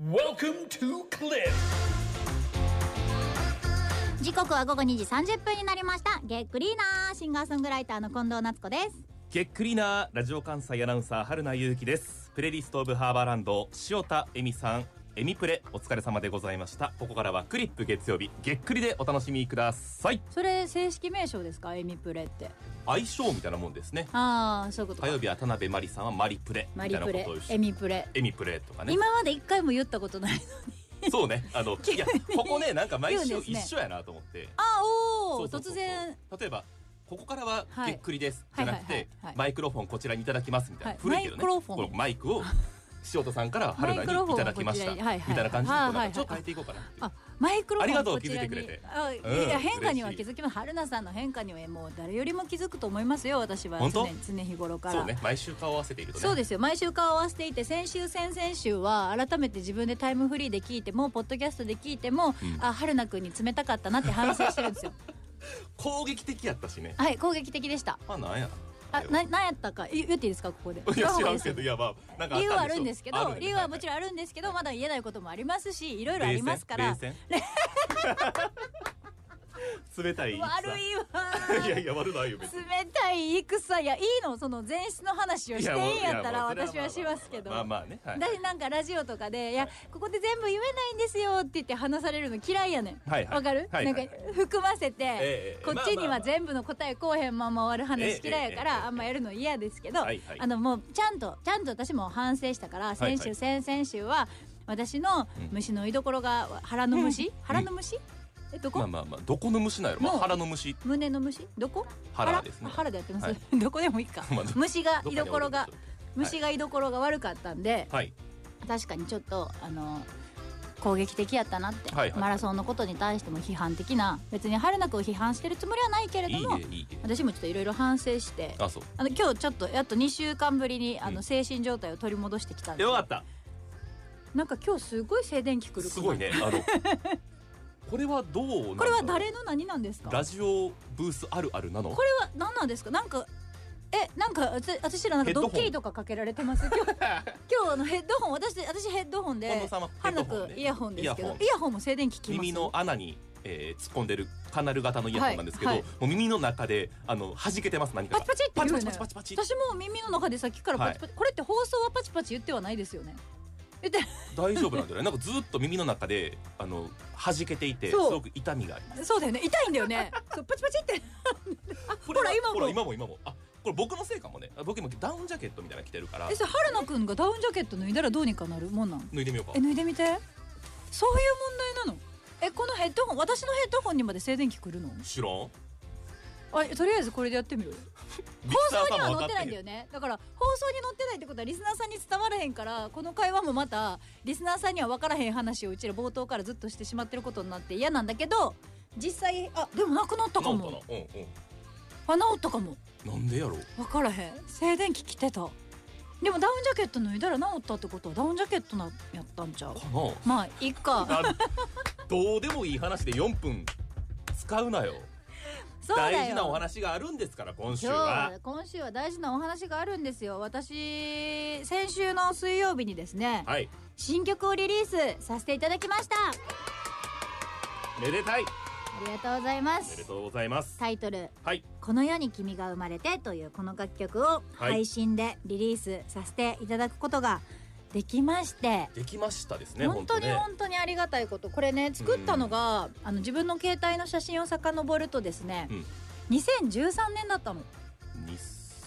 Welcome to Cliff. 時刻は午後2時30分になりました。ゲックリーナーシンガーソングライターの近藤夏子です。ゲックリーナーラジオ関西アナウンサー春名優希です。プレリストオブハーバーランド塩田恵美さんエミプレお疲れ様でございました。ここからはクリップ月曜日ゲックリでお楽しみください。それ正式名称ですか？エミプレって。相性みたいなもんですね。ああそういうことか。火曜日は田辺真理さんはマリプレ。みたいなことをエミプレ。エミプレとかね。今まで一回も言ったことないのに。そうね。あの いやここねなんか毎週一緒やなと思って。あおお突然。例えばここからははい。げっくりです、はいじゃなくて、マイクロフォンこちらにいただきますみたいな、はい。古いけどね。マイクロフォン。このマイクを 塩田さんから春菜にいただきました、はいはい。みたいな感じではいはいちょっと変えていこうかな。マイクロありがとう気づいてくれて。あいうんや変化には気づきます。春菜さんの変化にはもう誰よりも気づくと思いますよ私は。常日頃から。そうね。毎週顔を合わせているとね。そうですよ。毎週顔を合わせていて先週先々週は改めて自分でタイムフリーで聞いてもポッドキャストで聞いても、うん。あ春菜くんに冷たかったなって反省してるんですよ。攻撃的やったしね。はい攻撃的でした。まあなんやあななんやったか？言言っていいですか？ここで。いや知らん言った方がいいです。よけどいやまあなんか理由はあるんですけど理由はもちろんあるんですけどまだ言えないこともありますしいろいろありますから 冷たい戦。悪いわいやいや悪ないよ別に。冷たい戦いやいいのその前室の話をしていいんやったら私はしますけどまあまあねはい私なんかラジオとかで「いやここで全部言えないんですよ」って言って話されるの嫌いやねんわ、はいはいかる、はいはいなんか含ませて、ええこっちには全部の答えこうへんまま終わる話嫌いやかええあんまやるの嫌ですけど、はいはいあのもうちゃんとちゃんと私も反省したから先週、はい先々週は私の虫の居所が腹の虫、腹の虫えどこ、まあまあまあどこの虫なんやろ？まあ腹の虫。胸の虫？どこ？腹ですね。あ腹でやってます、はい。どこでもいいか、まあど虫が居所が虫が居所が悪かったんで、はい。確かにちょっとあの攻撃的やったなって、はいはい。マラソンのことに対しても批判的な別に春菜くんを批判してるつもりはないけれども私もちょっといろいろ反省してあの今日ちょっとやっと2週間ぶりにあのうん。精神状態を取り戻してきたんですよ。かった。なんか今日すごい静電気くるすごいね。あのこれはどうこれは誰の何なんですか？ラジオブースあるあるなの？これは何なんですか？なんかえなんか私私らなんかドッキリとかかけられてます？今日。今日のヘッドホン私私ヘッドホンで春菜くんイヤホンですけど。イヤホン。イヤホンも静電気きます耳の穴に、えー突っ込んでるカナル型のイヤホンなんですけど、はい。はもう耳の中であの弾けてます何か。がパチパチってねパチパチパチパチ私も耳の中でさっきからパチパチ、これって放送はパチパチ言ってはないですよね大丈夫なんだよねなんかずっと耳の中であの弾けていてすごく痛みがあります。そうだよね。痛いんだよね。そうパチパチって。あこれはほら今も。ほら今も今も。あこれ僕のせいかもね。あ僕今ダウンジャケットみたいなの着てるから。えそれ春菜くんがダウンジャケット脱いだらどうにかなる？もんなん？脱いでみようか。え脱いでみて。そういう問題なの？えこのヘッドホン私のヘッドホンにまで静電気くるの？知らんあとりあえずこれでやってみる？放放送には載ってないんだよね。だから放送に載ってないってことはリスナーさんに伝わらへんからこの会話もまたリスナーさんには分からへん話をうちら冒頭からずっとしてしまってることになって嫌なんだけど実際あでもなくなったかも。うんうん。あ治ったかも。なんでやろう？分からへん。静電気来てた。でもダウンジャケット脱いだら治ったってことはダウンジャケットなやったんちゃう？かな？まあいっか。あどうでもいい話で4分使うなよ大事なお話があるんですから今週は。は今週は大事なお話があるんですよ。私先週の水曜日にですねはい。新曲をリリースさせていただきました。あめでたい。りがとうございまおめですとうございます。タイトルはい「この世に君が生まれて」というこの楽曲を配信でリリースさせていただくことができまして、できましたですね本当にね。本当にありがたいこと。これね作ったのが、あの自分の携帯の写真を遡るとですね、うん。2013年だったの。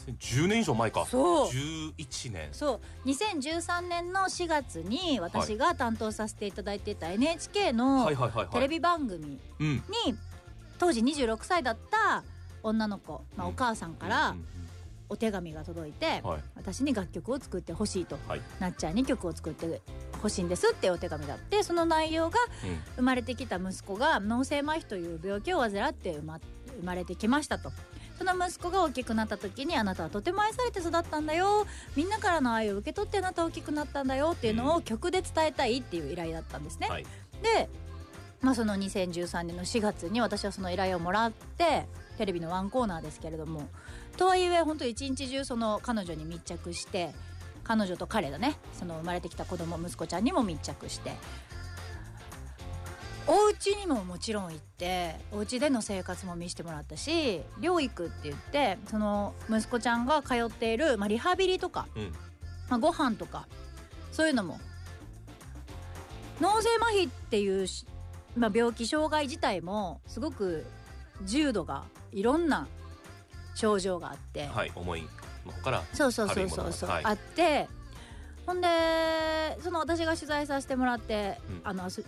2010年以上前か。そう。11年。そう。2013年の4月に私が担当させていただいていた NHK のテレビ番組うん。に当時26歳だった女の子、まあ、うん。お母さんからお手紙が届いて、はい。私に楽曲を作ってほしいと、はい。なっちゃんに曲を作ってほしいんですっていうお手紙だってその内容がうん。生まれてきた息子が脳性麻痺という病気を患って生ま生まれてきましたと。その息子が大きくなった時にあなたはとても愛されて育ったんだよ。みんなからの愛を受け取ってあなたは大きくなったんだよ。っていうのを曲で伝えたいっていう依頼だったんですね。はい。で、まあ、その2013年の4月に私はその依頼をもらってテレビのワンコーナーですけれどもとはいえ本当一日中その彼女に密着して彼女と彼だねその生まれてきた子供息子ちゃんにも密着してお家にももちろん行ってお家での生活も見せてもらったし療育って言ってその息子ちゃんが通っている、まあ、リハビリとか、うん。まあ、ご飯とかそういうのも脳性麻痺っていうし、まあ、病気障害自体もすごく重度がいろんな症状があって、はい重いの方からそうそうそうそうそう、はい。あって。ほんでその私が取材させてもらって、うん。あのす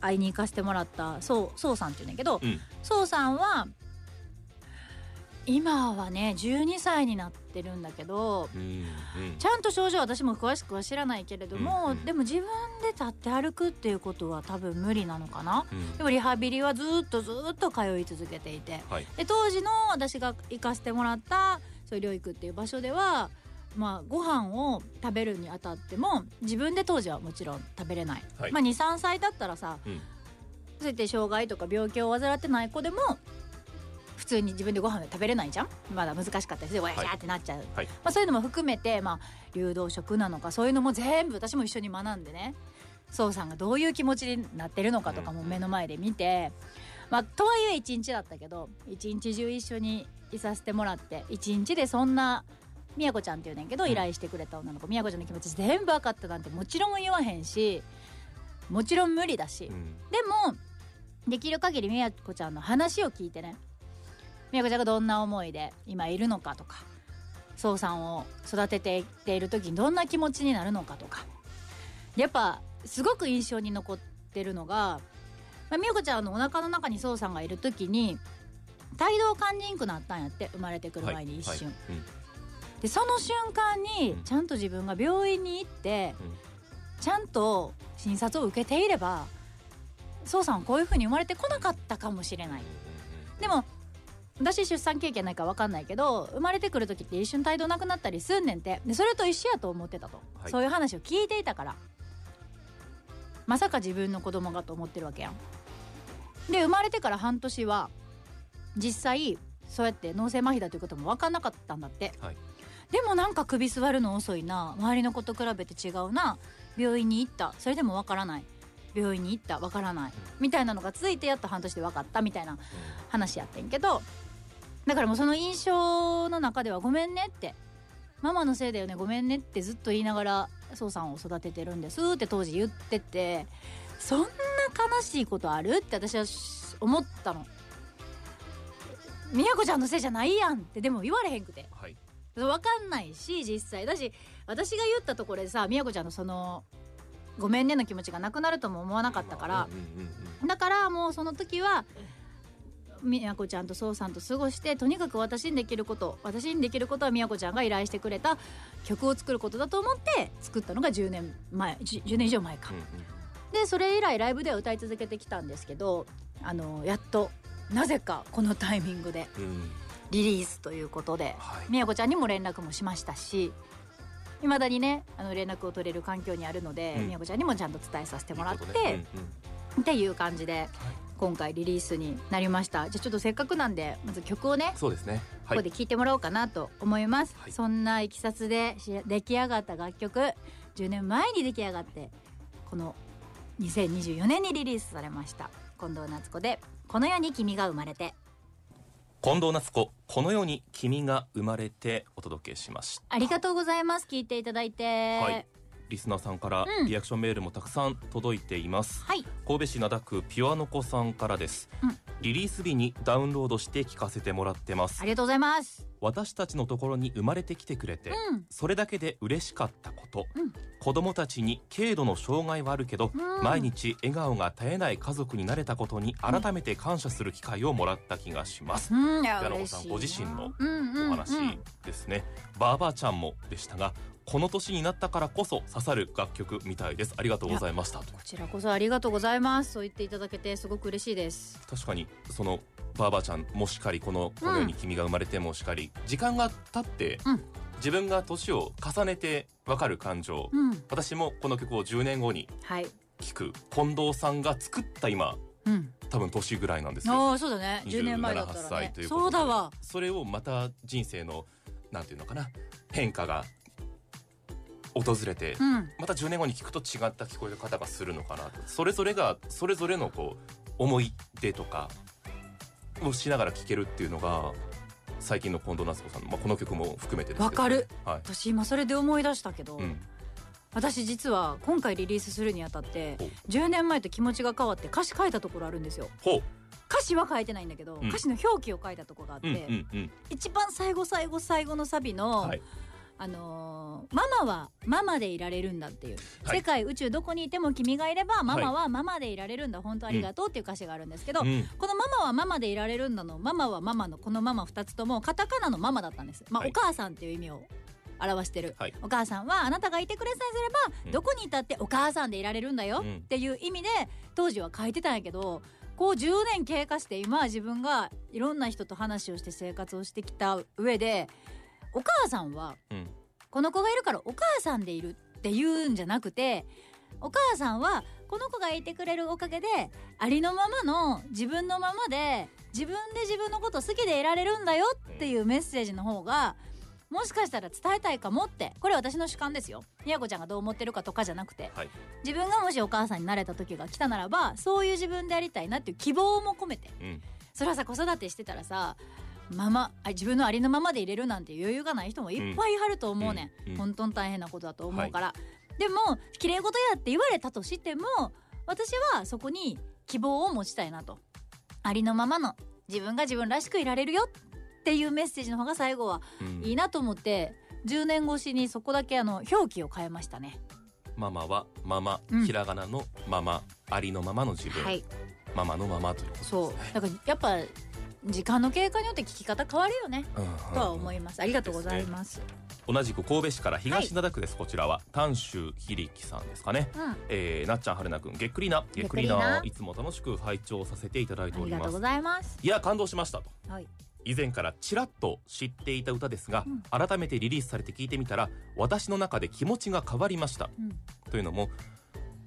会いに行かせてもらったそうそうさんっていうんだけど、うん。そうさんは今はね12歳になってるんだけどうんうん。ちゃんと症状は私も詳しくは知らないけれども、うんうん。でも自分で立って歩くっていうことは多分無理なのかな。うん。でもリハビリはずっとずっと通い続けていて。はい。で当時の私が行かせてもらったそういう療育っていう場所ではまあご飯を食べるにあたっても自分で当時はもちろん食べれない、はい。まあ23歳だったらさ、うん。そうやって障害とか病気を患ってない子でも普通に自分でご飯食べれないじゃん？まだ難しかったりしてわやしゃーってなっちゃう、はい。まあ、そういうのも含めて、まあ、流動食なのかそういうのも全部私も一緒に学んでね。そうさんがどういう気持ちになってるのかとかもうん。目の前で見て、まあ、とはいえ一日だったけど一日中一緒にいさせてもらって一日でそんなみやこちゃんっていうねんけどうん。依頼してくれた女の子みやこちゃんの気持ち全部分かったなんてもちろん言わへんしもちろん無理だし、うん。でもできる限りみやこちゃんの話を聞いてねみやこちゃんがどんな思いで今いるのかとかそうさんを育てていっている時にどんな気持ちになるのかとか。やっぱすごく印象に残ってるのが、まあ、みやこちゃんのお腹の中にそうさんがいる時に胎動感じんくなったんやって生まれてくる前に一瞬、はいうん。でその瞬間にうん。ちゃんと自分が病院に行って、うん。ちゃんと診察を受けていればそうさんはこういう風に生まれてこなかったかもしれない。でも私出産経験ないから分かんないけど生まれてくる時って一瞬胎動なくなったりすんねんて。でそれと一緒やと思ってたと、はい。そういう話を聞いていたからまさか自分の子供がと思ってるわけやん。で生まれてから半年は実際そうやって脳性麻痺だということも分かんなかったんだって、はい。でもなんか首座るの遅いな。周りの子と比べて違うな。病院に行った。それでも分からない。病院に行った。分からない、みたいなのが続いてやっと半年で分かったみたいな話やってんけどだからもうその印象の中では「ごめんね」って「ママのせいだよねごめんね」ってずっと言いながらそうさんを育ててるんですって当時言ってて。そんな悲しいことあるって私はし思ったの。みやこちゃんのせいじゃないやんってでも言われへんくて。はい。分かんないし実際。だし私が言ったところでさみやこちゃんのその「ごめんね」の気持ちがなくなるとも思わなかったから。だからもうその時はみやこちゃんとそうさんと過ごしてとにかく私にできること私にできることはみやこちゃんが依頼してくれた曲を作ることだと思って作ったのが10年前 10, 10年以上前か。うん。うん。でそれ以来ライブでは歌い続けてきたんですけどあのやっとなぜかこのタイミングでリリースということではい。みやこちゃんにも連絡もしましたしいまだにねあの連絡を取れる環境にあるのでうん。みやこちゃんにもちゃんと伝えさせてもらって、っていう感じで今回リリースになりました。じゃあちょっとせっかくなんでまず曲をねうんそうですね。ここで聴いてもらおうかなと思います、はい。そんないきさつでし出来上がった楽曲10年前に出来上がってこの2024年にリリースされました。近藤夏子で「この世に君が生まれて。近藤夏子この世に君が生まれてお届けしました」ありがとうございます。聞いていただいて。はいリスナーさんからうん。リアクションメールもたくさん届いています、はい。神戸市灘区ピュアノコさんからです、うん。リリース日にダウンロードして聞かせてもらってます。ありがとうございます私たちのところに生まれてきてくれて、うん。それだけで嬉しかったこと、うん。子供たちに軽度の障害はあるけど、うん。毎日笑顔が絶えない家族になれたことに改めて感謝する機会をもらった気がします、うん。いやピアノコ嬉しいな。さんご自身のうんうんうん。お話ですね、バーバーちゃんもでしたがこの年になったからこそ刺さる楽曲みたいです。ありがとうございました。とこちらこそありがとうございます。そう言っていただけてすごく嬉しいです。確かにそのバーバーちゃんもしかりこのこの世に君が生まれてもしかり、時間が経って、うん。自分が年を重ねてわかる感情、うん。私もこの曲を10年後にはい。聴く近藤さんが作った今うん。多分年ぐらいなんですよ。ああそうだね。10年前だった27ら歳ねということでそうだわ。それをまた人生のなんていうのかな変化が訪れて、うん。また10年後に聞くと違った聞こえ方がするのかなと。それぞれがそれぞれのこう思い出とかをしながら聴けるっていうのが最近の近藤夏子さんの、まあ、この曲も含めてですけどわかる、はい。私今それで思い出したけど、うん、私実は今回リリースするにあたってほう。10年前と気持ちが変わって歌詞書いたところあるんですよ。歌詞は書いてないんだけど、うん。歌詞の表記を書いたとこがあって、うんうんうん。一番最後最後最後のサビの、はいあのーママはママでいられるんだ」っていう、はい。世界宇宙どこにいても君がいればママはママでいられるんだ、本当ありがとう」っていう歌詞があるんですけど、うん。この「ママはママでいられるんだ」の「ママはママ」のこの「ママ」2つともカタカナの「ママ」だったんです、まあはい。お母さんっていう意味を表してる、はい。お母さんはあなたがいてくれさえすれば、うん。どこにいたってお母さんでいられるんだようん。っていう意味で当時は書いてたんやけどこう10年経過して今は自分がいろんな人と話をして生活をしてきた上でお母さんはうん。この子がいるからお母さんでいるっていうんじゃなくてお母さんはこの子がいてくれるおかげでありのままの自分のままで自分で自分のこと好きでいられるんだよっていうメッセージの方がもしかしたら伝えたいかもってこれ私の主観ですよ。みやこちゃんがどう思ってるかとかじゃなくてはい。自分がもしお母さんになれた時が来たならばそういう自分でありたいなっていう希望も込めてうん。それはさ子育てしてたらさママあ自分のありのままで入れるなんて余裕がない人もいっぱいいはると思うね、うん。うん。ん本当に大変なことだと思うから、でも綺麗事やって言われたとしても私はそこに希望を持ちたいなと。ありのままの自分が自分らしくいられるよっていうメッセージの方が最後はうん。いいなと思って10年越しにそこだけあの表記を変えましたね。ママはママ、うん。ひらがなのママありのままの自分、はい。ママのままということですね。そう。だからやっぱ時間の経過によって聞き方変わるよね。うんうんとは思います。ありがとうございます。同じく神戸市から東灘区です、こちらは丹州ひりきさんですかね。うん。えー、なっちゃんはるなくんげっくりな。げっくりないつも楽しく拝聴させていただいております。ありがとうございます。いや感動しましたと。はい。以前からちらっと知っていた歌ですが、うん。改めてリリースされて聞いてみたら私の中で気持ちが変わりました。うん。というのも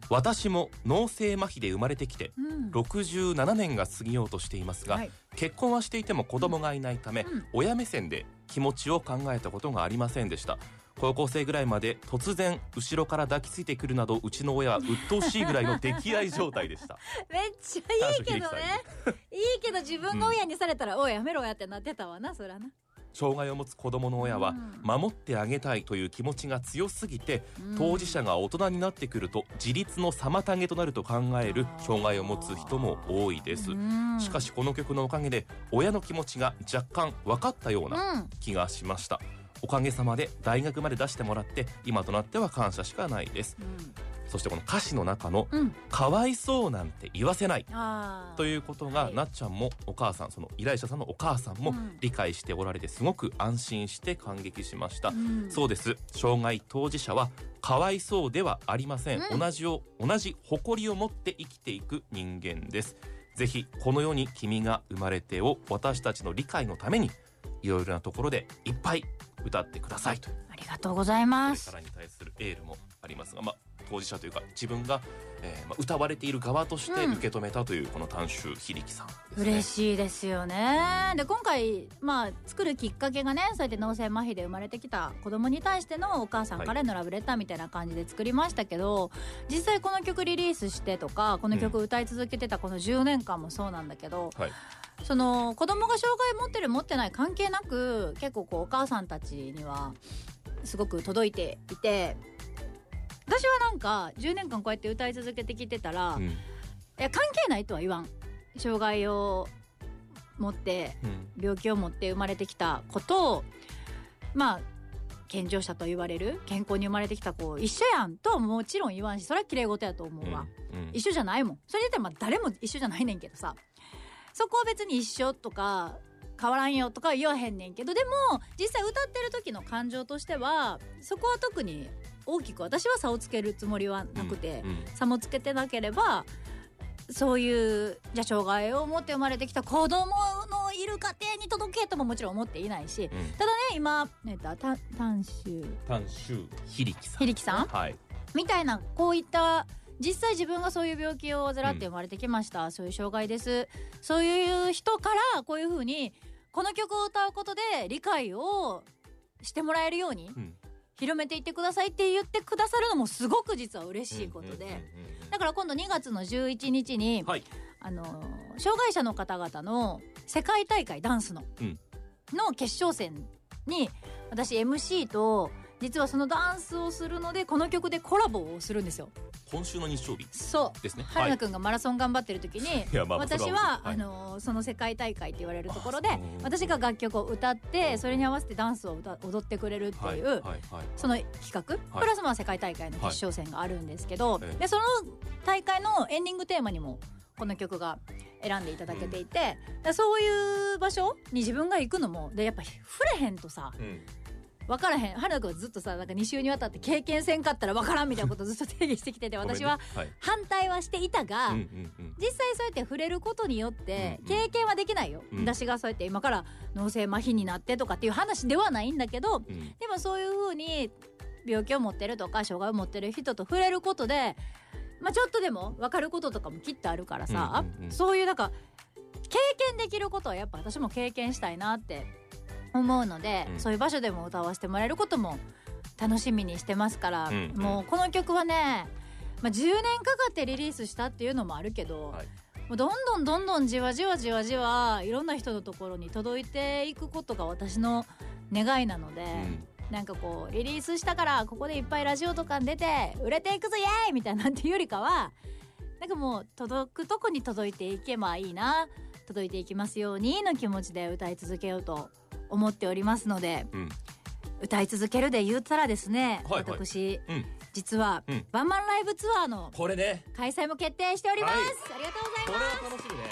私も脳性麻痺で生まれてきてうん。67年が過ぎようとしていますが、はい結婚はしていても子供がいないため、うん親目線で気持ちを考えたことがありませんでした高校生ぐらいまで突然後ろから抱きついてくるなどうちの親は鬱陶しいぐらいの溺愛状態でした めっちゃいいけどね。いいけど自分が親にされたら、おいやめろやってなってたわな、そらな。障害を持つ子供の親はうん。守ってあげたいという気持ちが強すぎてうん。当事者が大人になってくると自立の妨げとなると考える障害を持つ人も多いです。うん。しかしこの曲のおかげで親の気持ちが若干分かったようなうん。気がしました。おかげさまで大学まで出してもらって今となっては感謝しかないですそしてこの歌詞の中のうん。うん。「かわいそうなんて言わせない」。ということが、はいなっちゃんもお母さんその依頼者さんのお母さんもうん理解しておられてすごく安心して感激しました、うん。そうです障害当事者はかわいそうではありません、うん同じを同じ誇りを持って生きていく人間ですぜひこの世に君が生まれてを私たちの理解のためにいろいろなところでいっぱい歌ってくださいとありがとうございますこれか。らに対するエールもありますが、まあ、当事者というか自分が、えーまあ、歌われている側としてうん。受け止めたというこの短州ひりきさんね。嬉しいですよね。で今回まあ作るきっかけがねそうやって脳性麻痺で生まれてきた子供に対してのお母さんからのラブレターみたいな感じで作りましたけど、実際この曲リリースしてとかこの曲歌い続けてたこの10年間もそうなんだけど、はい。その子供が障害持ってる持ってない関係なく結構こうお母さんたちにはすごく届いていて私はなんか10年間こうやって歌い続けてきてたら、いうん。や関係ないとは言わん。障害を持ってうん。病気を持って生まれてきた子とまあ健常者と言われる健康に生まれてきた子一緒やんとはもちろん言わんしそれは綺麗事やと思うわ、うん。一緒じゃないもん。それでまあ誰も一緒じゃないねんけどさ。そこは別に一緒とか変わらんよとかは言わへんねんけどでも実際歌ってる時の感情としてはそこは特に大きく私は差をつけるつもりはなくて、うん差もつけてなければそういうじゃあ障害を持って生まれてきた子供のいる家庭に届けとももちろん思っていないしうん。ただね今、えっと、た短州短州ひりきさん。ひりきさん。はい。みたいなこういった実際自分がそういう病気を患って生まれてきました、そういう障害です。そういう人からこういうふうにこの曲を歌うことで理解をしてもらえるようにうん広めていってくださいって言ってくださるのもすごく実は嬉しいことで、だから今度2月の11日に、はい。あのー障害者の方々の世界大会ダンスの、うん。の決勝戦に私 MC と実はそのダンスをするのでこの曲でコラボをするんですよ。今週の日曜日そう。ですね。春菜くんがマラソン頑張ってる時に、私は、あのーその世界大会って言われるところで私が楽曲を歌ってそれに合わせてダンスを歌踊ってくれるっていう、その企画、プラスまあ世界大会の決勝戦があるんですけど、ええ。でその大会のエンディングテーマにもこの曲が選んでいただけていて、でそういう場所に自分が行くのもでやっぱ触れへんとさうん分からへん。春菜君はずっとさなんか2週にわたって経験せんかったら分からんみたいなことを ずっと定義してきてて私ははい。反対はしていたが、うんうんうん。実際そうやって触れることによってうん経験はできないよ、うん。私がそうやって今から脳性麻痺になってとかっていう話ではないんだけどうん。でもそういうふうに病気を持ってるとか障害を持ってる人と触れることで、まあ、ちょっとでも分かることとかもきっとあるからさ、うんうんうん。そういうなんか経験できることはやっぱ私も経験したいなって思うので、うん。そういう場所でも歌わせてもらえることも楽しみにしてますから、うんうん。もうこの曲はね、まあ、10年かかってリリースしたっていうのもあるけど、はい。もうどんどんどんどんじわじわじわじわいろんな人のところに届いていくことが私の願いなので。うん。なんかこうリリースしたからここでいっぱいラジオとかに出て売れていくぞイエーイみたいなんていうよりかはなんかもう届くとこに届いていけばいいな届いていきますようにの気持ちで歌い続けようと思っておりますのでうん。歌い続けるで言ったらですね、はいはい。私、うん。実は、うん。ワンマンライブツアーのこれね。開催も決定しております、はい。ありがとうございこます。れは楽しみね。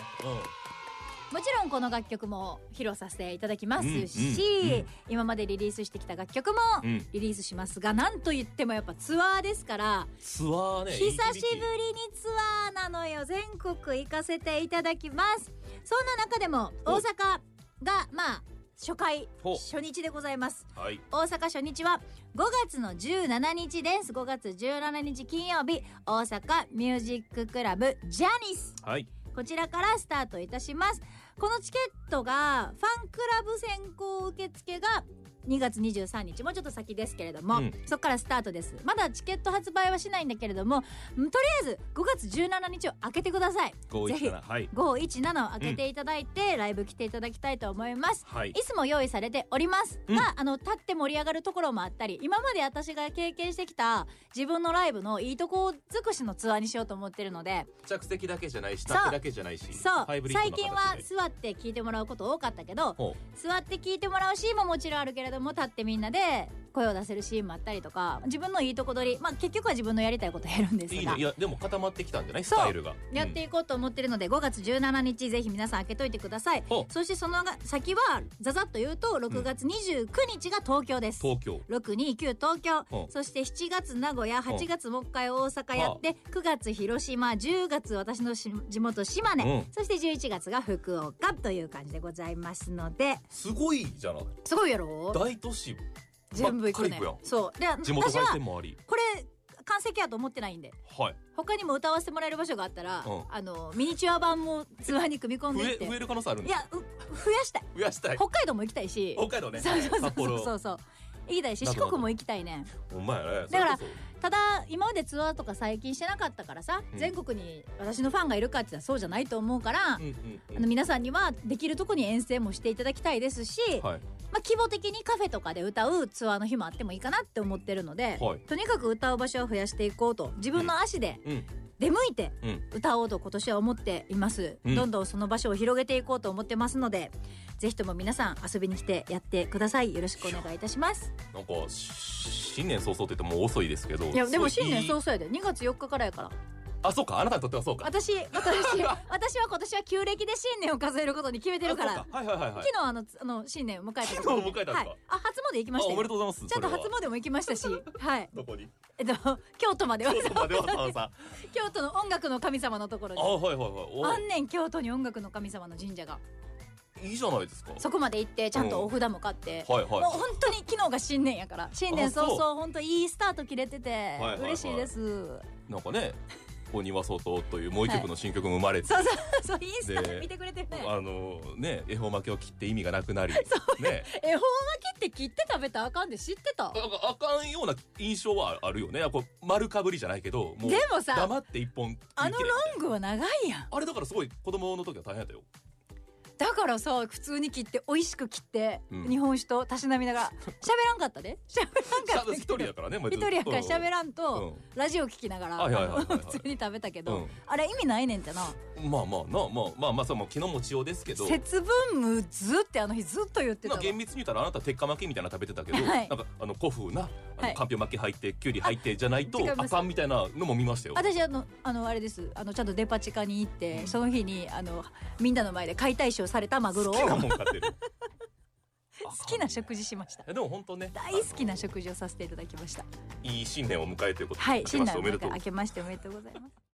もちろんこの楽曲も披露させていただきますし、うんうんうん。今までリリースしてきた楽曲もうん。うんリリースしますがなんと言ってもやっぱツアーですからツアーね久しぶりにツアーなのよ。全国行かせていただきます。そんな中でも大阪がまあ初回初日でございます。はい。大阪初日は5月の17日です。5月17日金曜日大阪ミュージッククラブジャニス。はい。こちらからスタートいたします。このチケットがファンクラブ先行受付が2月23日もうちょっと先ですけれども、うん。そこからスタートです。まだチケット発売はしないんだけれどもうんとりあえず5月17日を開けてください。ぜひ517はい。517を開けていただいて、ライブ来ていただきたいと思います。はい。椅子も用意されております。うん。が、あの立って盛り上がるところもあったり今まで私が経験してきた自分のライブのいいとこ尽くしのツアーにしようと思ってるので着席だけじゃないし立ってだけじゃないしそう。最近は座って聞いてもらうこと多かったけどほ座って聞いてもらうシーンももちろんあるけれども立ってみんなで。声を出せるシーンもあったりとか自分のいいとこ取りまあ結局は自分のやりたいことをやるんですが。ういいね。いやでも固まってきたんじゃない？スタイルが。やっていこうと思ってるので5月17日ぜひ皆さん開けといてください。そしてその先はざざっと言うと6月29日が東京です、東京。629東京。そして7月名古屋8月もう一回大阪やって9月広島10月私のし地元島根、うん。そして11月が福岡という感じでございますので。すごいじゃない。すごいやろ？大都市全部行くねくそう。で地元回私は転もあり。これ完成やと思ってないんで。はい。他にも歌わせてもらえる場所があったら、うん。あのミニチュア版もツアーに組み込んでいって。増える可能性あるんいやう増やしたい。増やしたい。北海道も行きたいし。北海道ね。そうそうそうそう。そう行きたいし四国も行きたいね。んほんまやね。だからただ今までツアーとか最近してなかったからさ、うん。全国に私のファンがいるかって言ったらそうじゃないと思うから、そうんうん。あの皆さんにはできるとこに遠征もしていただきたいですし、はいまあ、規模的にカフェとかで歌うツアーの日もあってもいいかなって思ってるので、はい。とにかく歌う場所を増やしていこうと自分の足でうん。出向いてうん。歌おうと今年は思っています、うん。どんどんその場所を広げていこうと思ってますのでぜひとも皆さん遊びに来てやってください。よろしくお願いいたします。なんかし新年早々って言ってもう遅いですけどいやでも新年早々やで。2月4日からやからあそうか。あなたにとってはそうか。私私 私は今年は旧暦で新年を数えることに決めてるから。はいはいはいはい。昨日あのつあの新年を迎えた時昨日迎えたんですか？はい、あ初詣行きましたあおめでよとうございます。ちゃんと初詣も行きましたし。はい。どこに？えっと京都までは。京都までわざわざ京都の音楽の神様のところに。あはいはいはいあんねん京都に音楽の神様の神社が。おいいじゃないですか。そこまで行ってちゃんとお札も買って、はいもうは本当に昨日が新年やから。新年早々本当いいスタート切れててはいはい嬉しいです、いなんかね鬼は外というもう一曲の新曲も生まれて、そうそうそうインスタで見てくれてるね。あのね恵方巻きを切って意味がなくなりね。恵方巻きって切って食べたらあかんで知ってたああかんような印象はあるよね。こう丸かぶりじゃないけどもうでもさ黙って一本あのロングは長いやん。あれだからすごい子供の時は大変だったよだからさ普通に切って美味しく切って、うん。日本酒とたしなみながら 喋らんかったで。喋らんかった一人やからねもう一人やから喋らんうと、ん。ラジオ聞きながら、はいはいはいはい。はいあの普通に食べたけど、うん。あれ意味ないねんってな。まあまあなまあまあまあそれも気の持ちようですけど。節分むずってあの日ずっと言ってた厳密に言ったらあなた鉄火巻きみたいなの食べてたけど、はい。なんかあの古風なあはい。のかんぴょう巻き入ってきゅうり入ってじゃないとあかんみたいなのも見ましたよ。私あのあのあれです。あのちゃんとデパ地下に行ってその日にあのみんなの前で解体ショーされたマグロを。好きな好もん買ってる。きな食事しました。えでも本当ね。大好きな食事をさせていただきました。いい新年を迎えということではい新年おめでとう。明けましておめでとうございます